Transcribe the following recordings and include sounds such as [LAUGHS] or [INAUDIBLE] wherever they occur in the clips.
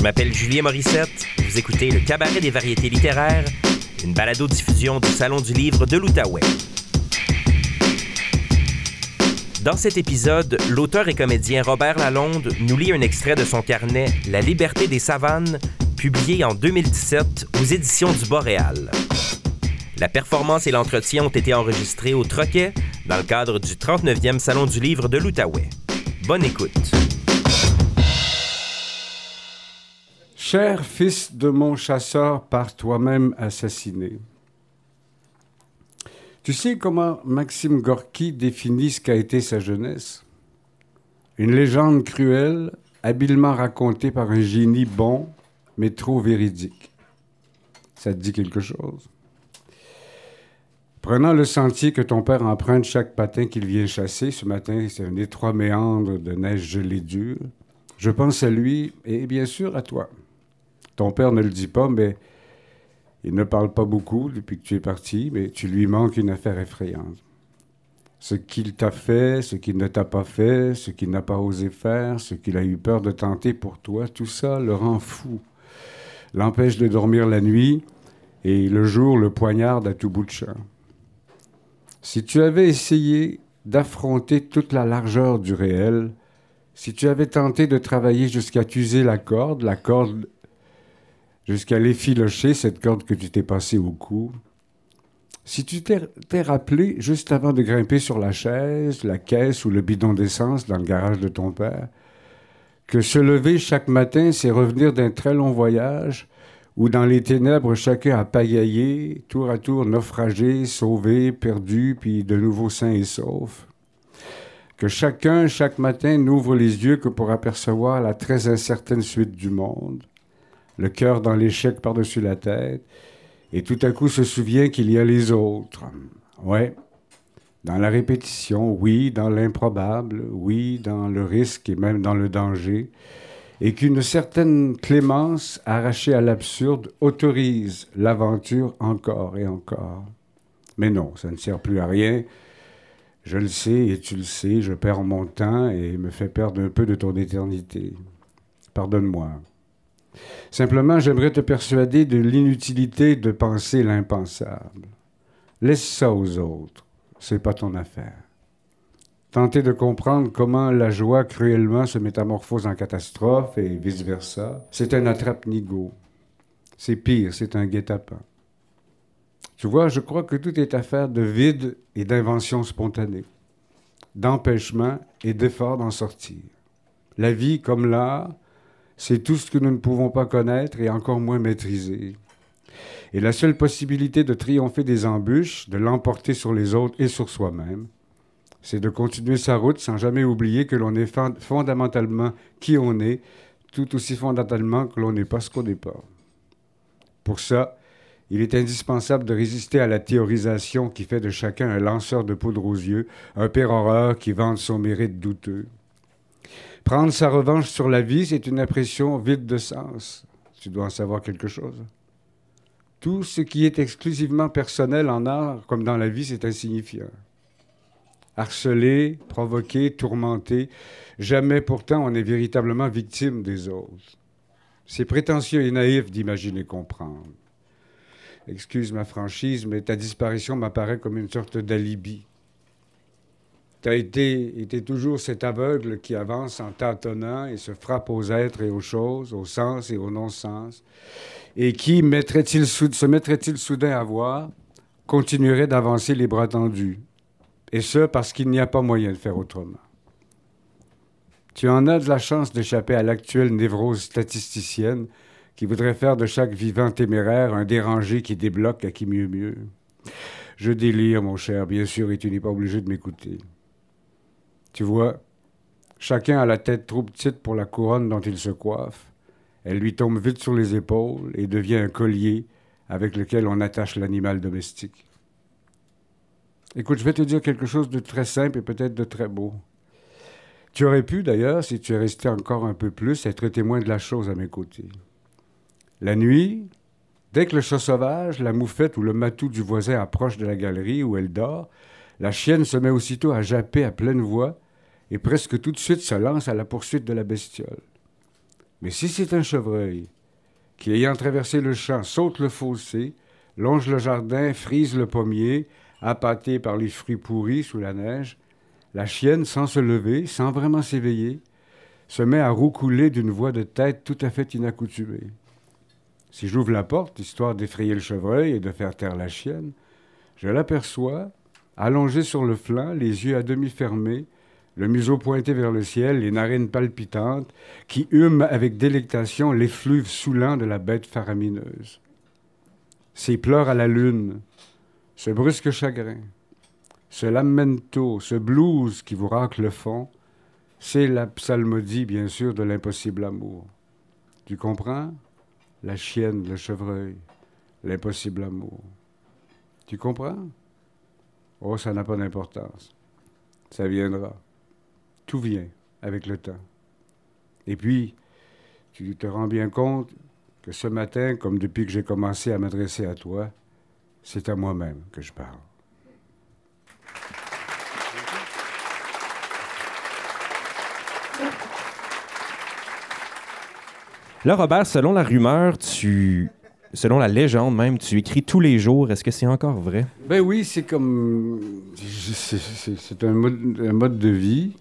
Je m'appelle Julien Morissette. Vous écoutez le Cabaret des variétés littéraires, une balado-diffusion du Salon du livre de l'Outaouais. Dans cet épisode, l'auteur et comédien Robert Lalonde nous lit un extrait de son carnet La liberté des savanes, publié en 2017 aux éditions du Boréal. La performance et l'entretien ont été enregistrés au Troquet dans le cadre du 39e Salon du livre de l'Outaouais. Bonne écoute. Cher fils de mon chasseur par toi-même assassiné. Tu sais comment Maxime Gorky définit ce qu'a été sa jeunesse? Une légende cruelle, habilement racontée par un génie bon, mais trop véridique. Ça te dit quelque chose? Prenant le sentier que ton père emprunte chaque matin qu'il vient chasser, ce matin c'est un étroit méandre de neige gelée dure, je pense à lui et bien sûr à toi. Ton père ne le dit pas, mais il ne parle pas beaucoup depuis que tu es parti, mais tu lui manques une affaire effrayante. Ce qu'il t'a fait, ce qu'il ne t'a pas fait, ce qu'il n'a pas osé faire, ce qu'il a eu peur de tenter pour toi, tout ça le rend fou, l'empêche de dormir la nuit et le jour le poignarde à tout bout de champ. Si tu avais essayé d'affronter toute la largeur du réel, si tu avais tenté de travailler jusqu'à t'user la corde, la corde jusqu'à l'effilocher, cette corde que tu t'es passée au cou. Si tu t'es rappelé, juste avant de grimper sur la chaise, la caisse ou le bidon d'essence dans le garage de ton père, que se lever chaque matin, c'est revenir d'un très long voyage, où dans les ténèbres, chacun a pagaillé, tour à tour naufragé, sauvé, perdu, puis de nouveau sain et sauf. Que chacun, chaque matin, n'ouvre les yeux que pour apercevoir la très incertaine suite du monde le cœur dans l'échec par-dessus la tête, et tout à coup se souvient qu'il y a les autres. Ouais, dans la répétition, oui, dans l'improbable, oui, dans le risque et même dans le danger, et qu'une certaine clémence arrachée à l'absurde autorise l'aventure encore et encore. Mais non, ça ne sert plus à rien. Je le sais et tu le sais, je perds mon temps et me fais perdre un peu de ton éternité. Pardonne-moi. Simplement, j'aimerais te persuader de l'inutilité de penser l'impensable. Laisse ça aux autres. C'est pas ton affaire. Tenter de comprendre comment la joie cruellement se métamorphose en catastrophe et vice-versa, c'est un attrape-nigo. C'est pire, c'est un guet-apens. Tu vois, je crois que tout est affaire de vide et d'invention spontanée, d'empêchement et d'effort d'en sortir. La vie, comme l'art, c'est tout ce que nous ne pouvons pas connaître et encore moins maîtriser. Et la seule possibilité de triompher des embûches, de l'emporter sur les autres et sur soi-même, c'est de continuer sa route sans jamais oublier que l'on est fondamentalement qui on est, tout aussi fondamentalement que l'on n'est pas ce qu'on n'est pas. Pour ça, il est indispensable de résister à la théorisation qui fait de chacun un lanceur de poudre aux yeux, un père qui vante son mérite douteux. Prendre sa revanche sur la vie, c'est une impression vide de sens. Tu dois en savoir quelque chose. Tout ce qui est exclusivement personnel en art, comme dans la vie, c'est insignifiant. Harcelé, provoqué, tourmenté, jamais pourtant on est véritablement victime des autres. C'est prétentieux et naïf d'imaginer comprendre. Excuse ma franchise, mais ta disparition m'apparaît comme une sorte d'alibi. Tu as été, toujours cet aveugle qui avance en tâtonnant et se frappe aux êtres et aux choses, au sens et au non-sens, et qui se mettrait-il soudain à voir, continuerait d'avancer les bras tendus, et ce parce qu'il n'y a pas moyen de faire autrement. Tu en as de la chance d'échapper à l'actuelle névrose statisticienne qui voudrait faire de chaque vivant téméraire un dérangé qui débloque à qui mieux mieux. Je délire, mon cher, bien sûr, et tu n'es pas obligé de m'écouter. Tu vois, chacun a la tête trop petite pour la couronne dont il se coiffe. Elle lui tombe vite sur les épaules et devient un collier avec lequel on attache l'animal domestique. Écoute, je vais te dire quelque chose de très simple et peut-être de très beau. Tu aurais pu, d'ailleurs, si tu es resté encore un peu plus, être témoin de la chose à mes côtés. La nuit, dès que le chat sauvage, la moufette ou le matou du voisin approche de la galerie où elle dort, la chienne se met aussitôt à japper à pleine voix et presque tout de suite se lance à la poursuite de la bestiole. Mais si c'est un chevreuil qui, ayant traversé le champ, saute le fossé, longe le jardin, frise le pommier, appâté par les fruits pourris sous la neige, la chienne, sans se lever, sans vraiment s'éveiller, se met à roucouler d'une voix de tête tout à fait inaccoutumée. Si j'ouvre la porte, histoire d'effrayer le chevreuil et de faire taire la chienne, je l'aperçois, allongé sur le flanc, les yeux à demi fermés, le museau pointé vers le ciel, les narines palpitantes, qui hument avec délectation l'effluve saoulant de la bête faramineuse. Ses pleurs à la lune, ce brusque chagrin, ce lamento, ce blues qui vous racle le fond, c'est la psalmodie, bien sûr, de l'impossible amour. Tu comprends? La chienne, le chevreuil, l'impossible amour. Tu comprends? Oh, ça n'a pas d'importance. Ça viendra. Tout vient avec le temps. Et puis, tu te rends bien compte que ce matin, comme depuis que j'ai commencé à m'adresser à toi, c'est à moi-même que je parle. Là, Robert, selon la rumeur, tu selon la légende même, tu écris tous les jours. Est-ce que c'est encore vrai? Ben oui, c'est comme. C'est un mode, de vie.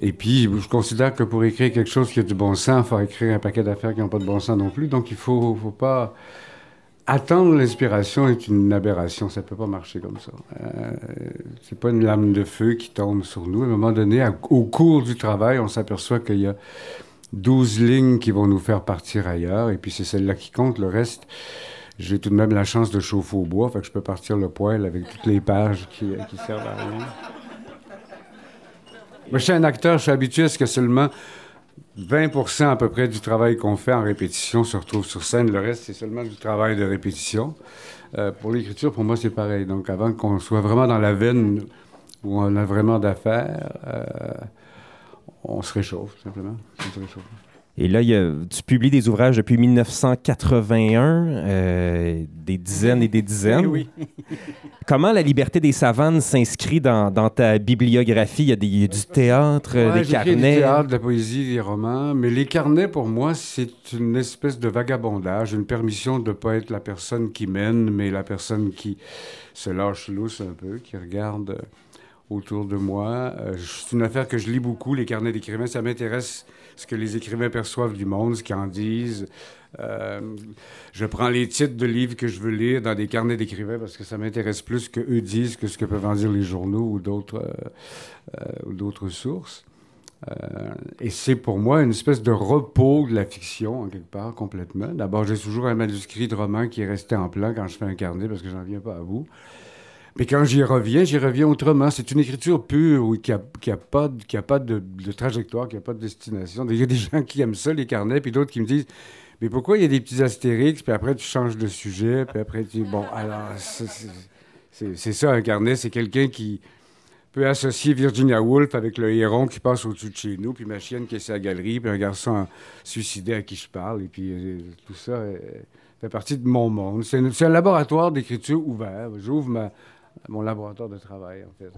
Et puis, je considère que pour écrire quelque chose qui a du bon sens, il faut écrire un paquet d'affaires qui n'ont pas de bon sens non plus. Donc, il ne faut, faut, pas. Attendre l'inspiration est une aberration. Ça ne peut pas marcher comme ça. Euh, c'est pas une lame de feu qui tombe sur nous. À un moment donné, au cours du travail, on s'aperçoit qu'il y a 12 lignes qui vont nous faire partir ailleurs, et puis c'est celle-là qui compte. Le reste, j'ai tout de même la chance de chauffer au bois, fait que je peux partir le poêle avec toutes les pages qui, qui servent à rien. Moi, je suis un acteur, je suis habitué à ce que seulement 20 à peu près du travail qu'on fait en répétition se retrouve sur scène. Le reste, c'est seulement du travail de répétition. Euh, pour l'écriture, pour moi, c'est pareil. Donc, avant qu'on soit vraiment dans la veine où on a vraiment d'affaires, euh, on se réchauffe, simplement. Et là, tu publies des ouvrages depuis 1981, euh, des dizaines et des dizaines. Oui. [LAUGHS] Comment la liberté des savanes s'inscrit dans, ta bibliographie? Il y a, des, du théâtre, des carnets. Du théâtre, de la poésie, des romans. Mais les carnets, pour moi, c'est une espèce de vagabondage, une permission de ne pas être la personne qui mène, mais la personne qui se lâche lousse un peu, qui regarde autour de moi. Euh, c'est une affaire que je lis beaucoup, les carnets d'écrivains. Ça m'intéresse ce que les écrivains perçoivent du monde, ce qu'ils en disent. Euh, je prends les titres de livres que je veux lire dans des carnets d'écrivains parce que ça m'intéresse plus que eux disent que ce que peuvent en dire les journaux ou d'autres, euh, sources. et c'est pour moi une espèce de repos de la fiction, en quelque part, complètement. D'abord, j'ai toujours un manuscrit de roman qui est resté en plan quand je fais un carnet parce que j'en viens pas à bout. Mais quand j'y reviens, j'y reviens autrement. C'est une écriture pure qui n'a a pas, de, a pas de, trajectoire, qui n'a pas de destination. Il y a des [LAUGHS] gens qui aiment ça, les carnets, puis d'autres qui me disent Mais pourquoi il y a des petits astérix, puis après tu changes de sujet, puis après tu dis Bon, alors, c'est ça un carnet, c'est quelqu'un qui peut associer Virginia Woolf avec le héron qui passe au-dessus de chez nous, puis ma chienne qui est à la galerie, puis un garçon suicidé à qui je parle, et puis euh, tout ça. Euh, fait partie de mon monde. C'est un laboratoire d'écriture ouvert. J'ouvre ma, mon laboratoire de travail, en fait.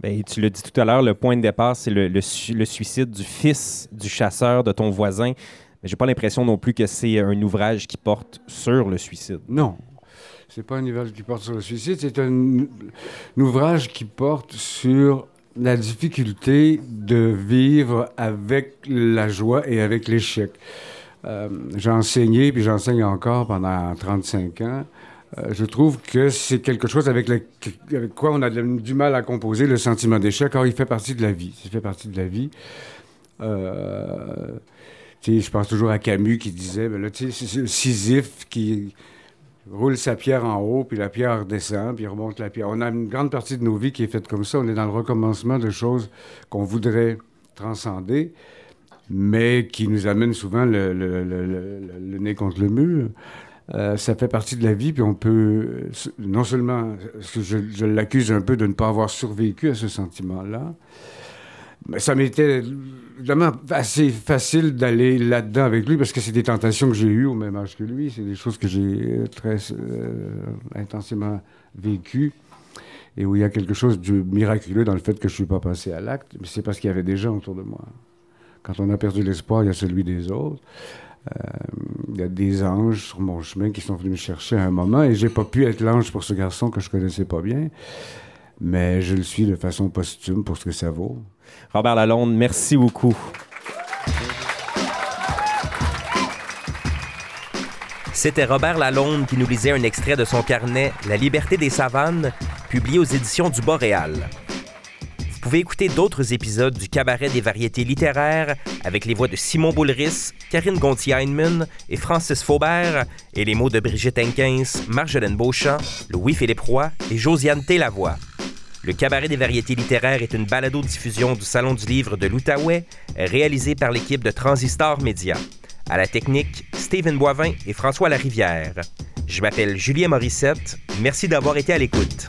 Bien, tu l'as dit tout à l'heure, le point de départ, c'est le, le, suicide du fils du chasseur de ton voisin. Mais j'ai pas l'impression non plus que c'est un ouvrage qui porte sur le suicide. Non. C'est pas un ouvrage qui porte sur le suicide, c'est un, ouvrage qui porte sur la difficulté de vivre avec la joie et avec l'échec. Euh, j'ai enseigné, puis j'enseigne encore pendant 35 ans. Euh, je trouve que c'est quelque chose avec, quoi on a du mal à composer le sentiment d'échec. Or, il fait partie de la vie. Fait partie de la vie. Euh, je pense toujours à Camus qui disait, ben le Sisyphe qui roule sa pierre en haut, puis la pierre redescend, puis remonte la pierre. On a une grande partie de nos vies qui est faite comme ça. On est dans le recommencement de choses qu'on voudrait transcender, mais qui nous amènent souvent le nez contre le mur. Euh, ça fait partie de la vie, puis on peut, non seulement, je, l'accuse un peu de ne pas avoir survécu à ce sentiment-là, mais ça m'était évidemment assez facile d'aller là-dedans avec lui parce que c'est des tentations que j'ai eues au même âge que lui. C'est des choses que j'ai très euh, intensément vécues et où il y a quelque chose de miraculeux dans le fait que je ne suis pas passé à l'acte, mais c'est parce qu'il y avait des gens autour de moi Quand on a perdu l'espoir, il y a celui des autres. Euh, il y a des anges sur mon chemin qui sont venus me chercher à un moment et j'ai pas pu être l'ange pour ce garçon que je connaissais pas bien, mais je le suis de façon posthume pour ce que ça vaut. Robert Lalonde, merci beaucoup. C'était Robert Lalonde qui nous lisait un extrait de son carnet La liberté des savanes, publié aux éditions du Boréal. Vous pouvez écouter d'autres épisodes du Cabaret des variétés littéraires avec les voix de Simon Boulris, Karine Gontier-Heinemann et Francis Faubert et les mots de Brigitte Henkins, Marjolaine Beauchamp, Louis-Philippe Roy et Josiane Télavoie. Le Cabaret des variétés littéraires est une balado-diffusion du Salon du livre de l'Outaouais, réalisée par l'équipe de Transistor Média. À la technique, Stephen Boivin et François Larivière. Je m'appelle Julien Morissette. Merci d'avoir été à l'écoute.